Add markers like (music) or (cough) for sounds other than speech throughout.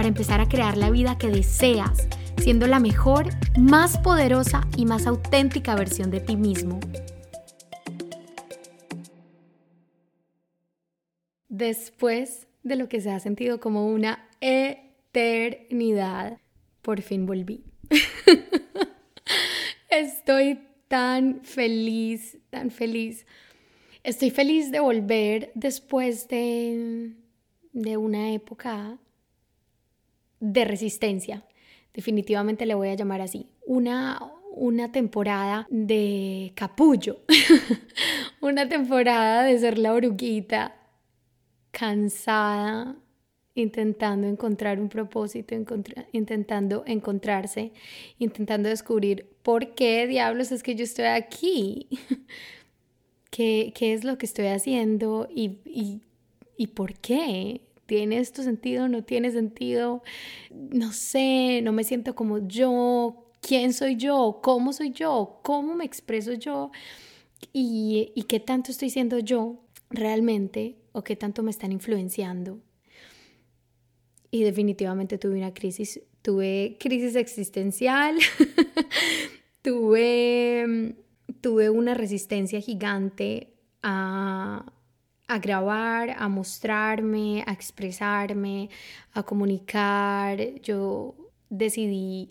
para empezar a crear la vida que deseas, siendo la mejor, más poderosa y más auténtica versión de ti mismo. Después de lo que se ha sentido como una eternidad, por fin volví. (laughs) Estoy tan feliz, tan feliz. Estoy feliz de volver después de, de una época de resistencia. Definitivamente le voy a llamar así. Una, una temporada de capullo. (laughs) una temporada de ser la oruguita cansada, intentando encontrar un propósito, intentando encontrarse, intentando descubrir por qué diablos es que yo estoy aquí, (laughs) qué, qué es lo que estoy haciendo y, y, y por qué. ¿Tiene esto sentido? ¿No tiene sentido? No sé, no me siento como yo. ¿Quién soy yo? ¿Cómo soy yo? ¿Cómo me expreso yo? ¿Y, y qué tanto estoy siendo yo realmente? ¿O qué tanto me están influenciando? Y definitivamente tuve una crisis, tuve crisis existencial, (laughs) tuve, tuve una resistencia gigante a, a grabar, a mostrarme, a expresarme, a comunicar. Yo decidí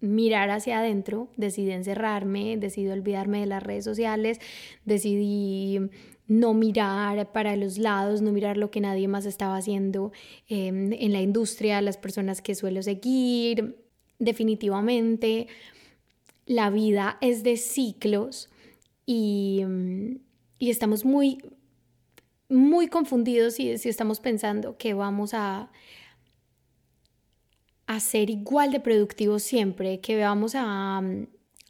mirar hacia adentro, decidí encerrarme, decidí olvidarme de las redes sociales, decidí no mirar para los lados, no mirar lo que nadie más estaba haciendo em, en la industria, las personas que suelo seguir. Definitivamente, la vida es de ciclos y, y estamos muy muy confundidos si, si estamos pensando que vamos a, a ser igual de productivos siempre, que vamos a,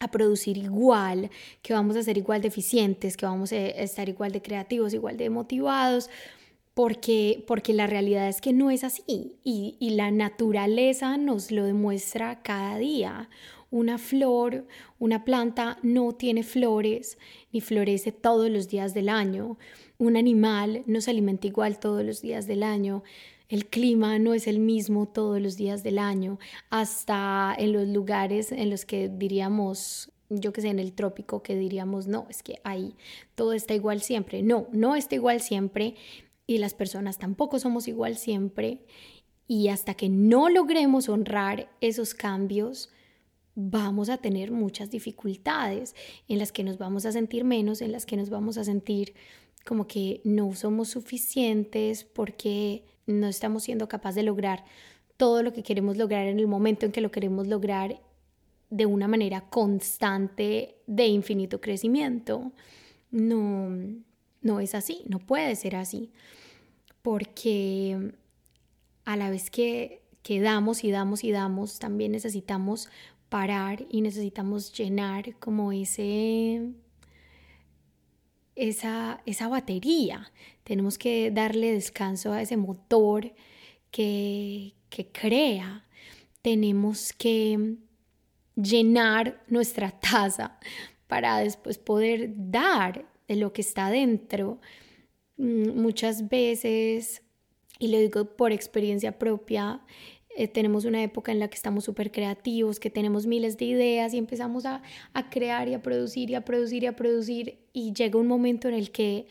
a producir igual, que vamos a ser igual de eficientes, que vamos a estar igual de creativos, igual de motivados, porque, porque la realidad es que no es así y la naturaleza nos lo demuestra cada día. Una flor, una planta no tiene flores ni florece todos los días del año un animal no se alimenta igual todos los días del año, el clima no es el mismo todos los días del año, hasta en los lugares en los que diríamos, yo que sé, en el trópico, que diríamos, no, es que ahí todo está igual siempre. No, no está igual siempre y las personas tampoco somos igual siempre. Y hasta que no logremos honrar esos cambios, vamos a tener muchas dificultades en las que nos vamos a sentir menos, en las que nos vamos a sentir como que no somos suficientes porque no estamos siendo capaces de lograr todo lo que queremos lograr en el momento en que lo queremos lograr de una manera constante de infinito crecimiento. No, no es así, no puede ser así, porque a la vez que, que damos y damos y damos, también necesitamos parar y necesitamos llenar como ese esa, esa batería, tenemos que darle descanso a ese motor que, que crea, tenemos que llenar nuestra (laughs) taza para después poder dar de lo que está dentro. Mm, muchas veces, y lo digo por experiencia propia, eh, tenemos una época en la que estamos súper creativos, que tenemos miles de ideas y empezamos a, a, crear y a producir y a producir y a producir y llega un momento en el que,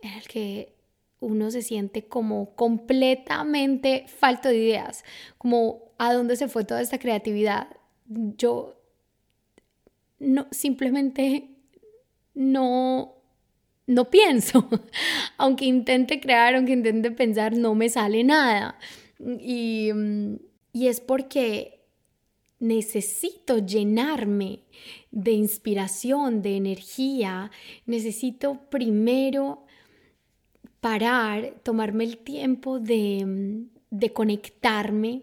en el que uno se siente como completamente falto de ideas, como a dónde se fue toda esta creatividad. Yo no, simplemente no, no pienso. (laughs) aunque intente crear, aunque intente pensar, no me sale nada. Y, y es porque necesito llenarme de inspiración, de energía. Necesito primero parar, tomarme el tiempo de, de conectarme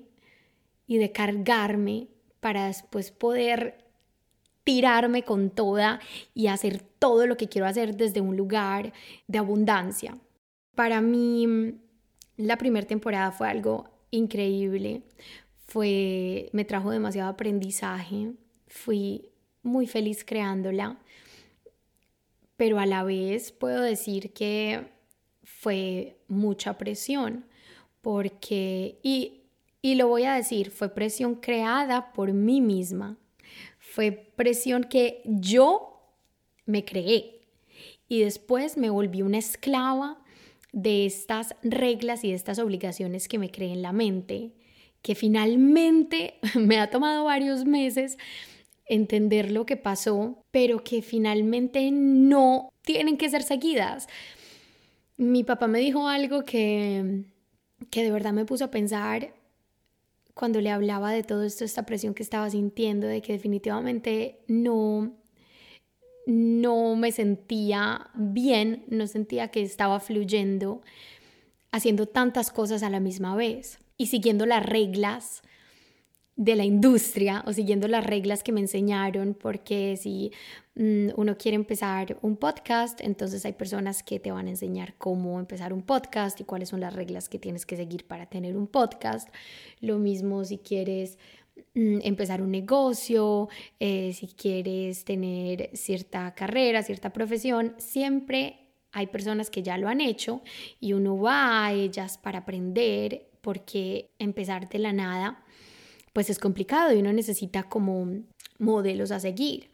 y de cargarme para después poder tirarme con toda y hacer todo lo que quiero hacer desde un lugar de abundancia. Para mí, la primera temporada fue algo increíble, fue, me trajo demasiado aprendizaje, fui muy feliz creándola, pero a la vez puedo decir que fue mucha presión, porque, y, y lo voy a decir, fue presión creada por mí misma, fue presión que yo me creé y después me volví una esclava de estas reglas y de estas obligaciones que me creé en la mente, que finalmente (laughs) me ha tomado varios meses entender lo que pasó, pero que finalmente no tienen que ser seguidas. Mi papá me dijo algo que, que de verdad me puso a pensar cuando le hablaba de todo esto, esta presión que estaba sintiendo, de que definitivamente no, no me sentía bien, no sentía que estaba fluyendo, haciendo tantas cosas a la misma vez y siguiendo las reglas de la industria o siguiendo las reglas que me enseñaron, porque si mm, uno quiere empezar un podcast, entonces hay personas que te van a enseñar cómo empezar un podcast y cuáles son las reglas que tienes que seguir para tener un podcast. Lo mismo si quieres empezar un negocio, eh, si quieres tener cierta carrera, cierta profesión, siempre hay personas que ya lo han hecho y uno va a ellas para aprender porque empezar de la nada pues es complicado y uno necesita como modelos a seguir.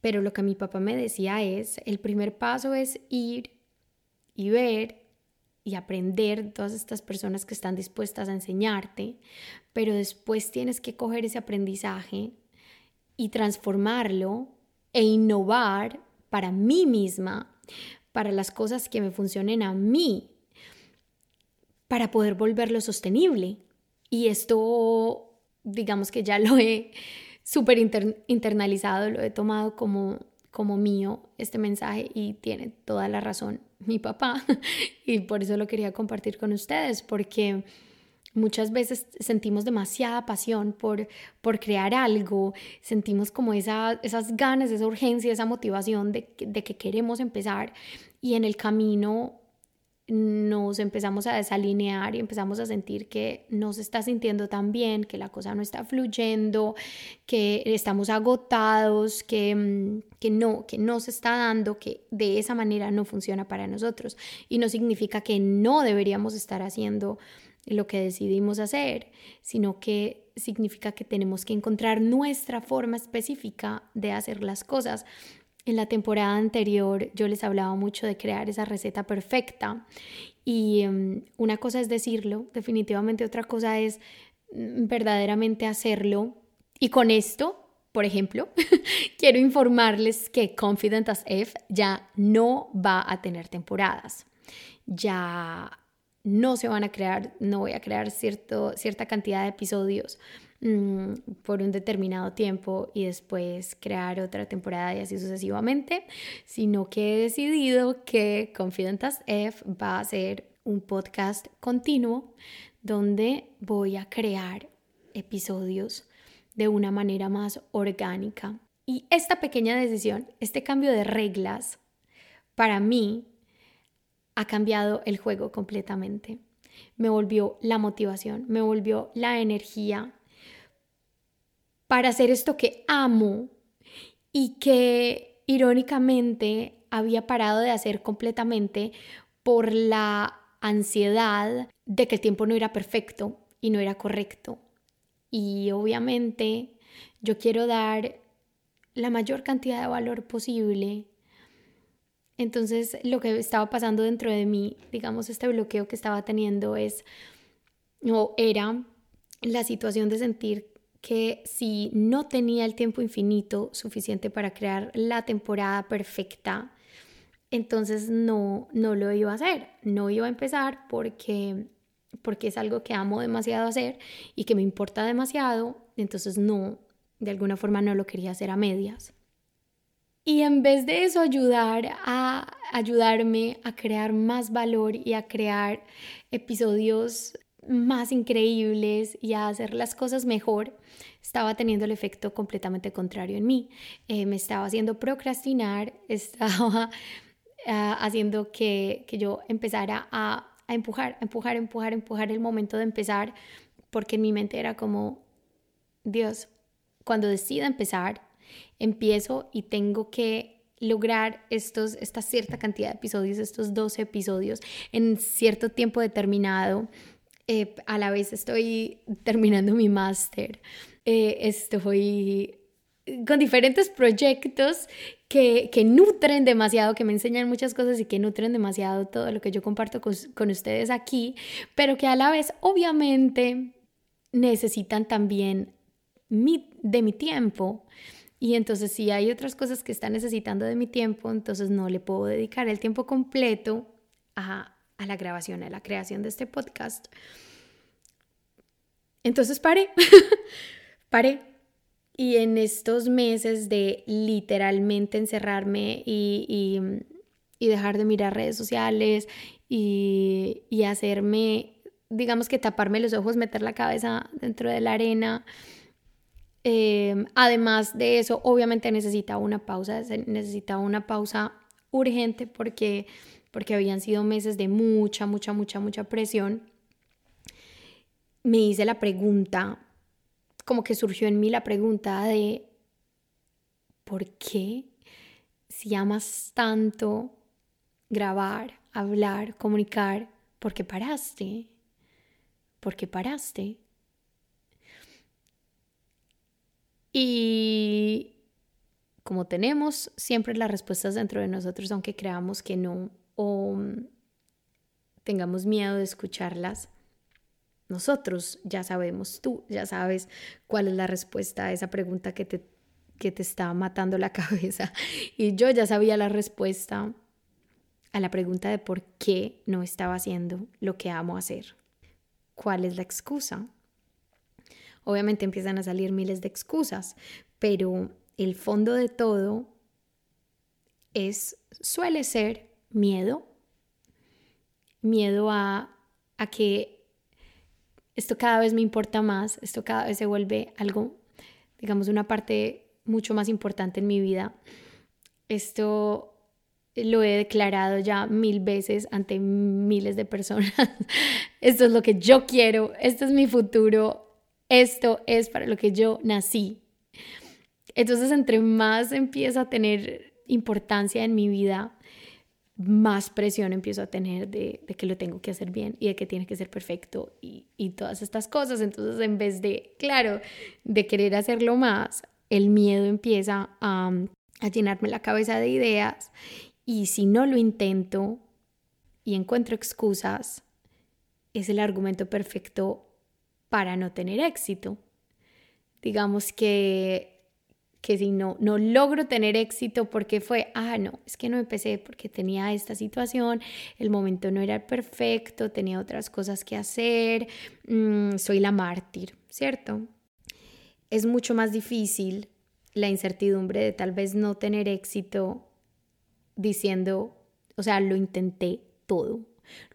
Pero lo que mi papá me decía es, el primer paso es ir y ver y aprender de todas estas personas que están dispuestas a enseñarte, pero después tienes que coger ese aprendizaje y transformarlo e innovar para mí misma, para las cosas que me funcionen a mí, para poder volverlo sostenible. Y esto digamos que ya (laughs) lo he súper internalizado, lo he tomado como, como mío este mensaje y tiene toda la razón mi papá (laughs) y por eso lo quería compartir con ustedes porque muchas veces sentimos demasiada pasión por, por crear algo, sentimos como esa, esas ganas, esa urgencia, esa motivación de, de que queremos empezar y en el camino nos empezamos a desalinear y empezamos a sentir que no se está sintiendo tan bien, que la cosa no está fluyendo, que estamos agotados, que, mm, que, no, que no se está dando, que de esa manera no funciona para nosotros. Y no significa que no deberíamos estar haciendo lo que decidimos hacer, sino que significa que tenemos que encontrar nuestra forma específica de hacer las cosas. En la temporada anterior yo les hablaba mucho de crear esa receta perfecta y em, una cosa es decirlo, definitivamente otra cosa es mm, verdaderamente hacerlo. Y con esto, por ejemplo, (laughs) quiero informarles que Confident as F ya no va a tener temporadas. Ya no se van a crear, no voy a crear cierto, cierta cantidad de episodios Mm, por un determinado tiempo y después crear otra temporada y así sucesivamente, sino que he decidido que Confidentas F va a ser un podcast continuo donde voy a crear episodios de una manera más orgánica. Y esta pequeña decisión, este cambio de reglas, para mí ha cambiado el juego completamente. Me volvió la motivación, me volvió la energía, para hacer esto que amo y que irónicamente había parado de hacer completamente por la ansiedad de que el tiempo no era perfecto y no era correcto. Y obviamente yo quiero dar la mayor cantidad de valor posible. Entonces lo que estaba pasando dentro de mí, digamos, este bloqueo que estaba teniendo es, o era la situación de sentir que si no tenía el tiempo infinito suficiente para crear la temporada perfecta, entonces no, no lo iba a hacer, no iba a empezar porque, porque es algo que amo demasiado hacer y que me importa demasiado, entonces no, de alguna forma no lo quería hacer a medias. Y en vez de eso ayudar a ayudarme a crear más valor y a crear episodios más increíbles y a hacer las cosas mejor, estaba teniendo el efecto completamente contrario en mí. Eh, me estaba haciendo procrastinar, (laughs) estaba ah, haciendo que, que, yo empezara a, a empujar, empujar, empujar, empujar el momento de empezar, porque en mi mente era como, Dios, cuando decida empezar, empiezo y tengo que lograr estos, esta cierta cantidad de episodios, estos 12 episodios en cierto tiempo determinado. Eh, a la vez estoy terminando mi máster, eh, estoy con diferentes proyectos que, que, nutren demasiado, que me enseñan muchas cosas y que nutren demasiado todo lo que yo comparto con, con ustedes aquí, pero que a la vez obviamente necesitan también mi, de mi tiempo. Y entonces si hay otras cosas que están necesitando de mi tiempo, entonces no le puedo dedicar el tiempo completo a, a la grabación, a la creación de este podcast. Entonces paré, (laughs) paré. Y en estos meses de literalmente encerrarme y, y, dejar de mirar redes sociales y, y hacerme, digamos que taparme los ojos, meter la cabeza dentro de la arena, Em, además de eso, obviamente necesitaba una pausa, necesitaba una pausa urgente porque, porque habían sido meses de mucha, mucha, mucha, mucha presión. Me hice la pregunta, como que surgió en mí la pregunta de, ¿por qué si amas tanto grabar, hablar, comunicar, ¿por qué paraste? ¿Por qué paraste? Y como tenemos siempre las respuestas dentro de nosotros, aunque creamos que no o tengamos miedo de escucharlas, nosotros ya sabemos, tú ya sabes cuál es la respuesta a esa pregunta que te, que te está matando la (laughs) cabeza. Y yo ya sabía la respuesta a la pregunta de por qué no estaba haciendo lo que amo hacer. ¿Cuál es la excusa? Obviamente empiezan a salir miles de excusas, pero el fondo de todo es, suele ser miedo, miedo a, a que esto cada vez me importa más, esto cada vez se vuelve algo, digamos, una parte mucho más importante en mi vida. Esto lo he declarado ya mil veces ante miles de personas. (laughs) Esto es lo que yo quiero, esto es mi futuro, esto es para lo que yo nací. Entonces, entre más empieza a tener importancia en mi vida, más presión empiezo a tener de, que lo tengo que hacer bien y de que tiene que ser perfecto y, y todas estas cosas. Entonces, en vez de, claro, de querer hacerlo más, el miedo empieza a, a llenarme la cabeza de ideas y si no lo intento y encuentro excusas, es el argumento perfecto para no tener éxito. Digamos que, que si no, no logro tener éxito porque fue, ah, no, es que no empecé porque tenía esta situación, el momento no era perfecto, tenía otras cosas que hacer, mm, soy la mártir, ¿cierto? Es mucho más difícil la incertidumbre de tal vez no tener éxito diciendo, o sea, lo intenté todo,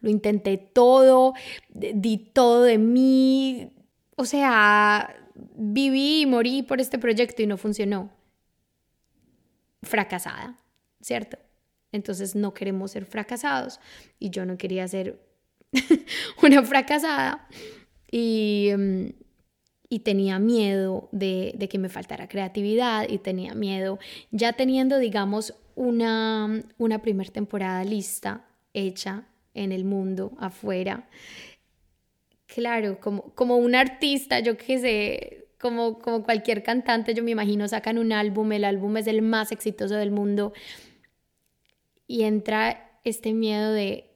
lo intenté todo, di todo de mí, o sea, viví y morí por este proyecto y no funcionó. Fracasada, ¿cierto? Entonces no queremos ser fracasados y yo no quería ser (laughs) una fracasada y, mm, y tenía miedo de, de, que me faltara creatividad y tenía miedo, ya teniendo, digamos, una, una primera temporada lista, hecha, en el mundo, afuera. Claro, como, como un artista, yo qué sé, como, como cualquier cantante, yo me imagino, sacan un álbum, el álbum es el más exitoso del mundo y entra este miedo de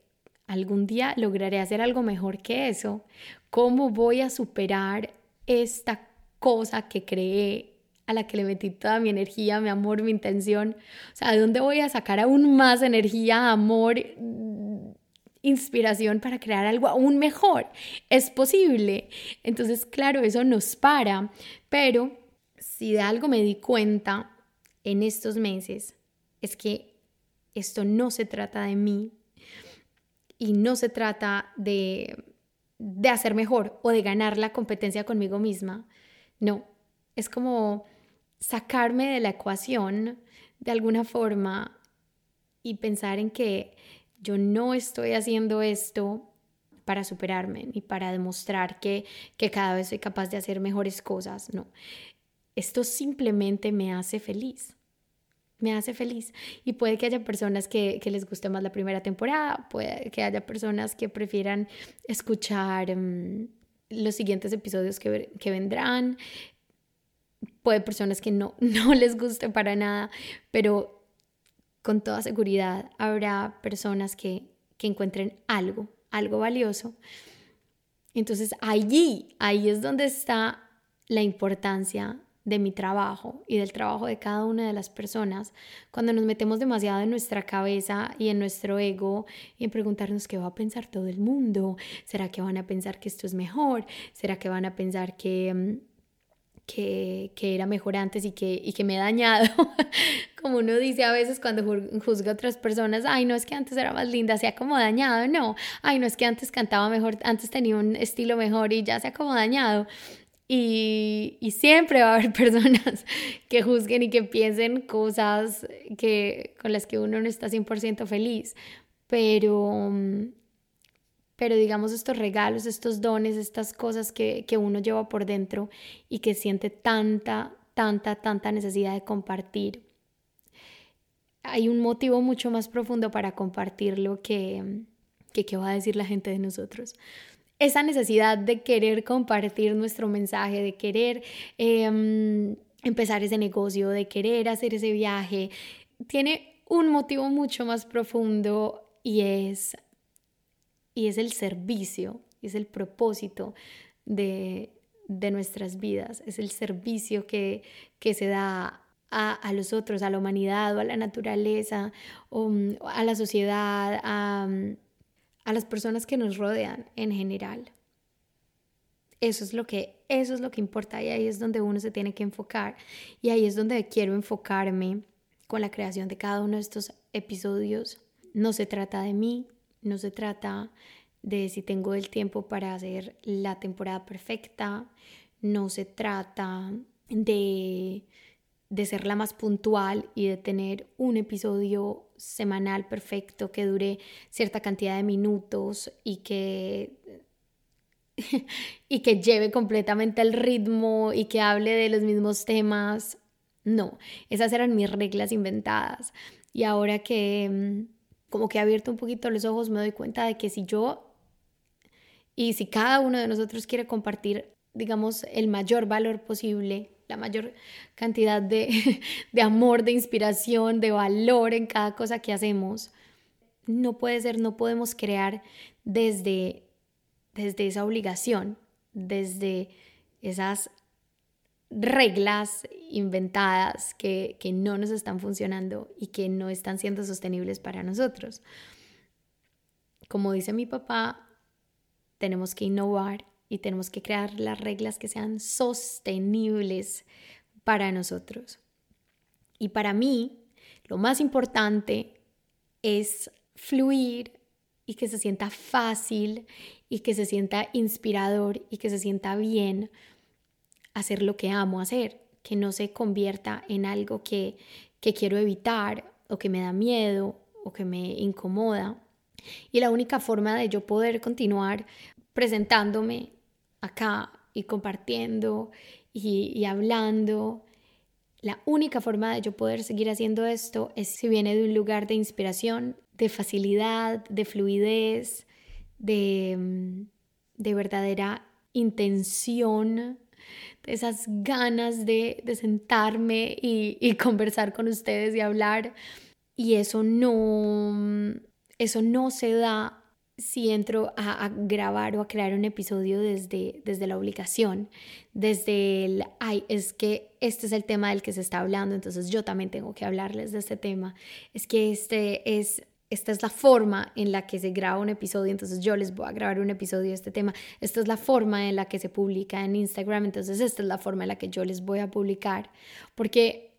algún día lograré hacer algo mejor que eso. ¿Cómo voy a superar esta cosa que creé, a la que le metí toda mi energía, mi amor, mi intención? O sea, ¿de dónde voy a sacar aún más energía, amor, inspiración para crear algo aún mejor. Es posible. Entonces, claro, eso nos para, pero si de algo me di cuenta en estos meses, es que esto no se trata de mí y no se trata de, de hacer mejor o de ganar la competencia conmigo misma. No, es como sacarme de la ecuación de alguna forma y pensar en que yo no estoy haciendo esto para superarme ni para demostrar que, que cada vez soy capaz de hacer mejores cosas, no. Esto simplemente me hace feliz me hace feliz. Y puede que haya personas que, les guste más la primera temporada, puede que haya personas que prefieran escuchar mm, los siguientes episodios que, que vendrán, puede personas que no, (laughs) no les guste para nada, pero con toda seguridad habrá personas que, que encuentren algo, algo valioso. Entonces allí, ahí es donde está la importancia de mi trabajo y del trabajo de cada una de las personas, cuando nos metemos demasiado en nuestra cabeza y en nuestro ego y en preguntarnos qué va a pensar todo el mundo, ¿será que van a pensar que esto es mejor? ¿Será que van a pensar que, mm, que, que era mejor antes y que, y que me he dañado? (laughs) como uno dice a veces cuando juzga a otras personas, ay, no es que antes era más linda, se ha como dañado, no, ay, no es que antes cantaba mejor, antes tenía un estilo mejor y ya se ha como dañado. Y, siempre va a haber (laughs) personas que juzguen y que piensen cosas que, con las que uno no está 100% feliz. Pero, pero digamos estos regalos, estos dones, estas cosas que, que uno lleva por dentro y que siente tanta, tanta, tanta necesidad de compartir. Hay un motivo mucho más profundo para compartirlo que, que qué va a decir la gente de nosotros esa necesidad de querer compartir nuestro mensaje, de querer em, empezar ese negocio, de querer hacer ese viaje, tiene un motivo mucho más profundo y es, y es el servicio, es el propósito de, nuestras vidas, es el servicio que, que se da a, los otros, a la humanidad o a la naturaleza o a la sociedad, a, a las personas que nos rodean en general. Eso es lo que eso es lo que importa y ahí es donde uno se tiene que enfocar y ahí es donde quiero enfocarme con la creación de cada uno de estos episodios. No se trata de mí, no se trata de si tengo el tiempo para hacer la temporada perfecta, no se trata de de ser la más puntual y de tener un episodio semanal perfecto que dure cierta cantidad de minutos y que (laughs) y que lleve completamente el ritmo y que hable de los mismos temas. No, esas eran mis reglas inventadas. Y ahora que mm, como que he abierto un poquito los ojos me doy cuenta de que si yo y si cada uno de nosotros quiere compartir, digamos, el mayor valor posible la mayor cantidad de, (laughs) de amor, de inspiración, de valor en cada cosa que hacemos. No puede ser, no podemos crear desde, desde esa obligación, desde esas reglas inventadas que, que, no nos están funcionando y que no están siendo sostenibles para nosotros. Como dice mi papá, tenemos que innovar y tenemos que crear las reglas que sean sostenibles para nosotros. Y para mí, lo más importante es fluir y que se sienta fácil y que se sienta inspirador y que se sienta bien hacer lo que amo hacer, que no se convierta en algo que, que quiero evitar o que me da miedo o que me incomoda. Y la única forma de yo poder continuar presentándome acá y compartiendo y, hablando. La única forma de yo poder seguir haciendo esto es si viene de un lugar de inspiración, de facilidad, de fluidez, de, mm, de verdadera intención, esas ganas de, de sentarme y, y, (laughs) conversar con ustedes y hablar. Y eso no, eso no se da si entro a, grabar o a crear un episodio desde, desde la obligación, desde el, ay, es que este es el tema del que se está hablando, entonces yo también tengo que hablarles de este tema, es que este es, esta es la forma en la que se graba un episodio, entonces yo les voy a grabar un episodio de este tema, esta es la forma en la que se publica en Instagram, entonces esta es la forma en la que yo les voy a publicar, porque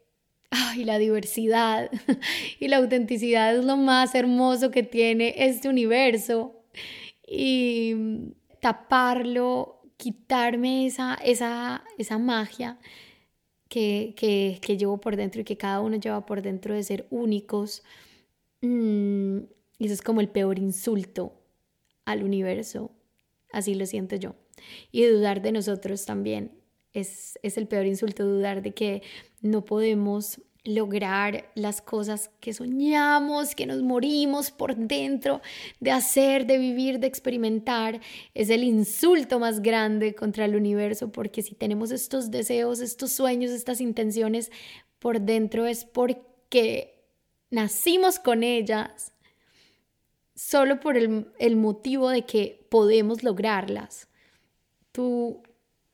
ay, la diversidad (laughs) y la autenticidad es lo más hermoso que tiene este universo. Y taparlo, quitarme esa, esa, esa magia que, que, que, llevo por dentro y que cada uno lleva por dentro de ser únicos. Mm, y eso es como el peor insulto al universo, así lo siento yo. Y dudar de nosotros también es, es el peor insulto, dudar de que no podemos lograr las cosas que soñamos, que nos morimos por dentro de hacer, de vivir, de experimentar, es el insulto más grande contra el universo, porque si tenemos estos deseos, estos sueños, estas intenciones por dentro es porque nacimos con ellas solo por el, el motivo de que podemos lograrlas. Tú,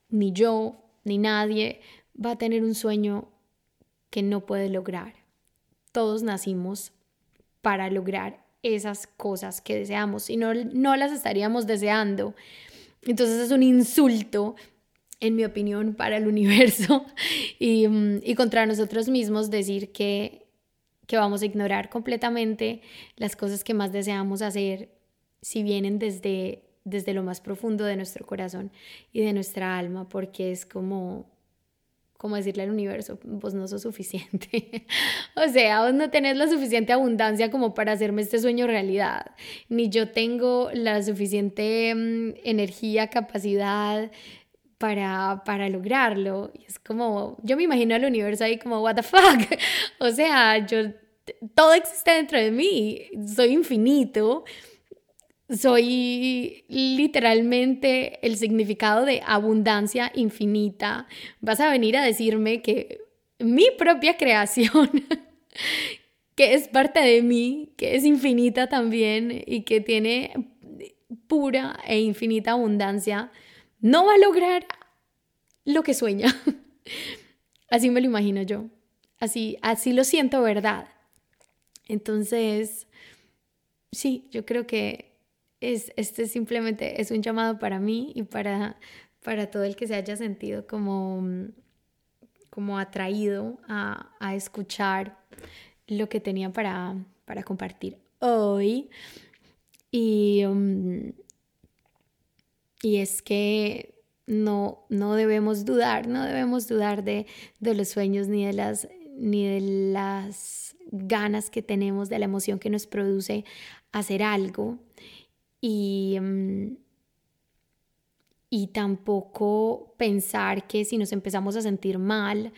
ni yo, ni nadie va a tener un sueño que no puede lograr. Todos nacimos para lograr esas cosas que deseamos, si no, no las estaríamos deseando. Entonces es un insulto, en mi opinión, para el universo (laughs) y, y contra nosotros mismos decir que, que vamos a ignorar completamente las cosas que más deseamos hacer si vienen desde, desde lo más profundo de nuestro corazón y de nuestra alma, porque es como como decirle al universo, vos no sos suficiente. (laughs) o sea, vos no tenés la suficiente abundancia como para hacerme este sueño realidad. Ni yo tengo la suficiente mm, energía, capacidad para, para lograrlo. Y es como, yo me imagino al universo ahí como, what the fuck. (laughs) o sea, yo, todo existe dentro de mí. Soy infinito soy literalmente el significado de abundancia infinita. Vas a venir a decirme que mi propia creación, (laughs) que es parte de mí, que es infinita también y que tiene pura e infinita abundancia, no va a lograr lo que sueña. (laughs) Así me lo imagino yo. Así, así lo siento, ¿verdad? Entonces, sí, yo creo que es, este simplemente es un llamado para mí y para, para todo el que se haya sentido como, como atraído a, a escuchar lo que tenía para, para compartir hoy. Y, um, y es que no, no debemos dudar, no debemos dudar de, de los sueños ni de las ni de las ganas que tenemos, de la emoción que nos produce hacer algo y, mm, y tampoco pensar que si nos empezamos a sentir mal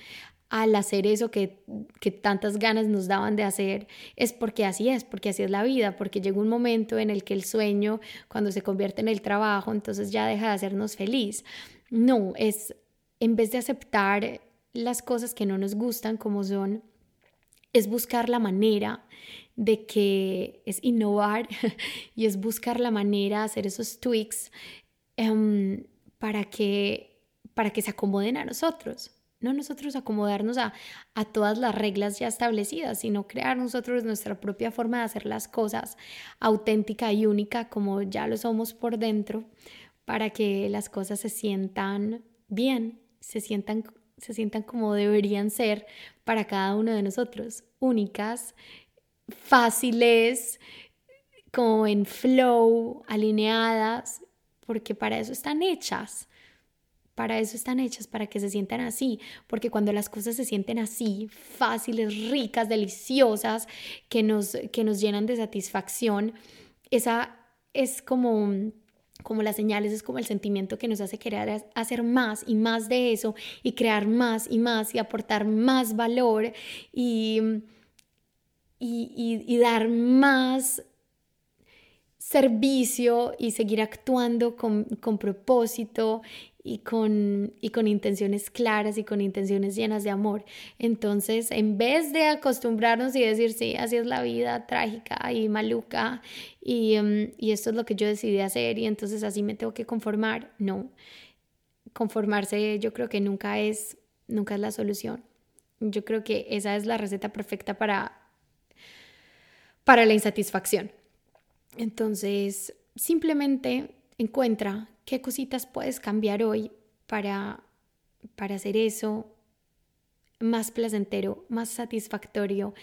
al hacer eso que, que, tantas ganas nos daban de hacer, es porque así es, porque así es la vida, porque llega un momento en el que el sueño, cuando se convierte en el trabajo, entonces ya deja de hacernos feliz. No, es en vez de aceptar las cosas que no nos gustan como son, es buscar la manera de que es innovar (laughs) y es buscar la manera de hacer esos tweaks em, para, que, para que se acomoden a nosotros. No nosotros acomodarnos a, a todas las reglas ya establecidas, sino crear nosotros nuestra propia forma de hacer las cosas auténtica y única como ya lo somos por dentro, para que las cosas se sientan bien, se sientan, se sientan como deberían ser para cada uno de nosotros, únicas, fáciles, como en flow, alineadas, porque para eso están hechas. Para eso están hechas, para que se sientan así, porque cuando las cosas se sienten así, fáciles, ricas, deliciosas, que nos, que nos llenan de satisfacción, esa es como como las señales, es como el sentimiento que nos hace querer hacer más y más de eso y crear más y más y aportar más valor y, y, dar más servicio y seguir actuando con, con propósito y con, y con intenciones claras y con intenciones llenas de amor. Entonces, en vez de acostumbrarnos y decir, sí, así es la vida trágica y maluca y, em, y esto es lo que yo decidí hacer y entonces así me tengo que conformar, no. Conformarse yo creo que nunca es, nunca es la solución. Yo creo que esa es la receta perfecta para, para la insatisfacción. Entonces, simplemente encuentra qué cositas puedes cambiar hoy para, para hacer eso más placentero, más satisfactorio,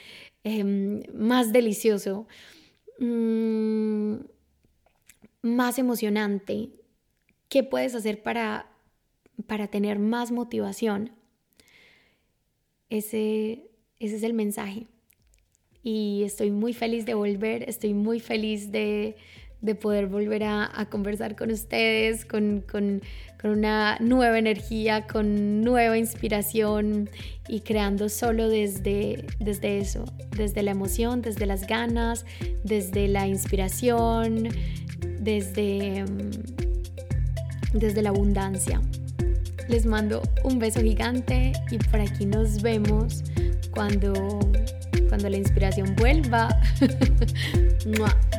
em, más delicioso, mm, más emocionante, ¿Qué puedes hacer para, para tener más motivación? Ese, ese es el mensaje. Y estoy muy feliz de volver, estoy muy feliz de, de poder volver a, conversar con ustedes, con, con, con, una nueva energía, con nueva inspiración y creando solo desde, desde eso, desde la emoción, desde las ganas, desde la inspiración, desde, desde la abundancia. Les mando un beso gigante y por aquí nos vemos cuando, cuando la inspiración vuelva. (laughs)